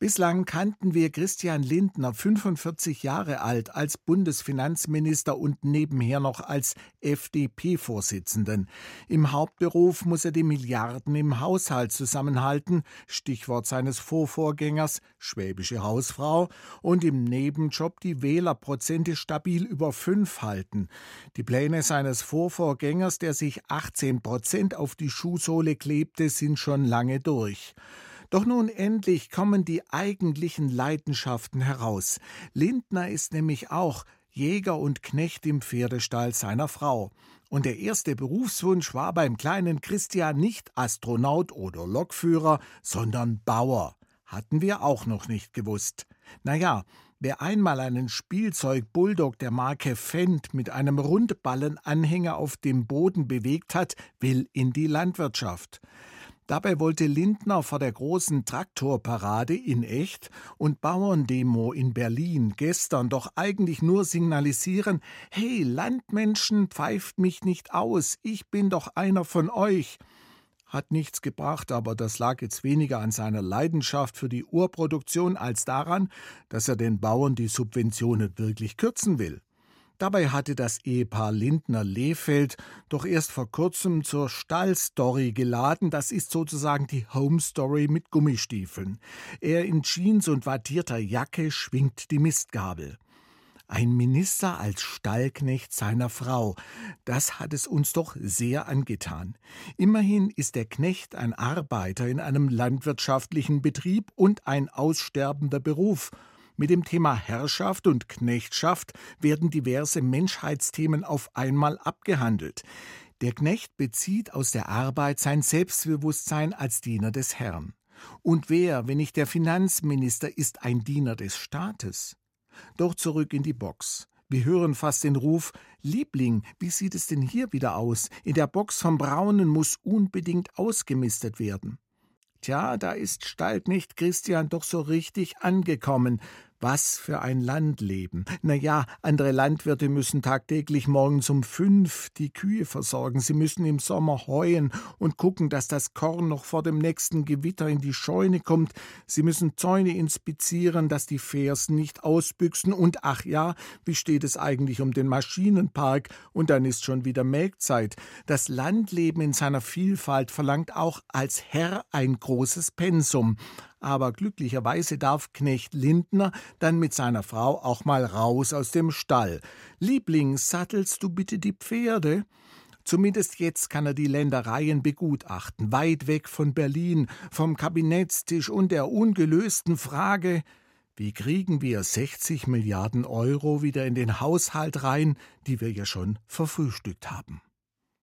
Bislang kannten wir Christian Lindner, 45 Jahre alt, als Bundesfinanzminister und nebenher noch als FDP-Vorsitzenden. Im Hauptberuf muss er die Milliarden im Haushalt zusammenhalten, Stichwort seines Vorvorgängers, schwäbische Hausfrau, und im Nebenjob die Wählerprozente stabil über fünf halten. Die Pläne seines Vorvorgängers, der sich 18 Prozent auf die Schuhsohle klebte, sind schon lange durch. Doch nun endlich kommen die eigentlichen Leidenschaften heraus. Lindner ist nämlich auch Jäger und Knecht im Pferdestall seiner Frau. Und der erste Berufswunsch war beim kleinen Christian nicht Astronaut oder Lokführer, sondern Bauer. Hatten wir auch noch nicht gewusst. Naja, wer einmal einen Spielzeug-Bulldog der Marke Fendt mit einem Rundballenanhänger auf dem Boden bewegt hat, will in die Landwirtschaft. Dabei wollte Lindner vor der großen Traktorparade in Echt und Bauerndemo in Berlin gestern doch eigentlich nur signalisieren: Hey, Landmenschen, pfeift mich nicht aus, ich bin doch einer von euch. Hat nichts gebracht, aber das lag jetzt weniger an seiner Leidenschaft für die Urproduktion als daran, dass er den Bauern die Subventionen wirklich kürzen will. Dabei hatte das Ehepaar Lindner-Lehfeld doch erst vor kurzem zur Stallstory geladen. Das ist sozusagen die Home-Story mit Gummistiefeln. Er in Jeans und wattierter Jacke schwingt die Mistgabel. Ein Minister als Stallknecht seiner Frau. Das hat es uns doch sehr angetan. Immerhin ist der Knecht ein Arbeiter in einem landwirtschaftlichen Betrieb und ein aussterbender Beruf. Mit dem Thema Herrschaft und Knechtschaft werden diverse Menschheitsthemen auf einmal abgehandelt. Der Knecht bezieht aus der Arbeit sein Selbstbewusstsein als Diener des Herrn. Und wer, wenn nicht der Finanzminister, ist ein Diener des Staates? Doch zurück in die Box. Wir hören fast den Ruf Liebling, wie sieht es denn hier wieder aus? In der Box vom Braunen muss unbedingt ausgemistet werden. Tja, da ist Stallknecht Christian doch so richtig angekommen. Was für ein Landleben. Na ja, andere Landwirte müssen tagtäglich morgens um fünf die Kühe versorgen. Sie müssen im Sommer heuen und gucken, dass das Korn noch vor dem nächsten Gewitter in die Scheune kommt. Sie müssen Zäune inspizieren, dass die Fersen nicht ausbüchsen. Und ach ja, wie steht es eigentlich um den Maschinenpark? Und dann ist schon wieder Melkzeit. Das Landleben in seiner Vielfalt verlangt auch als Herr ein großes Pensum aber glücklicherweise darf Knecht Lindner dann mit seiner Frau auch mal raus aus dem Stall. Liebling, sattelst du bitte die Pferde? Zumindest jetzt kann er die Ländereien begutachten, weit weg von Berlin, vom Kabinettstisch und der ungelösten Frage, wie kriegen wir 60 Milliarden Euro wieder in den Haushalt rein, die wir ja schon verfrühstückt haben?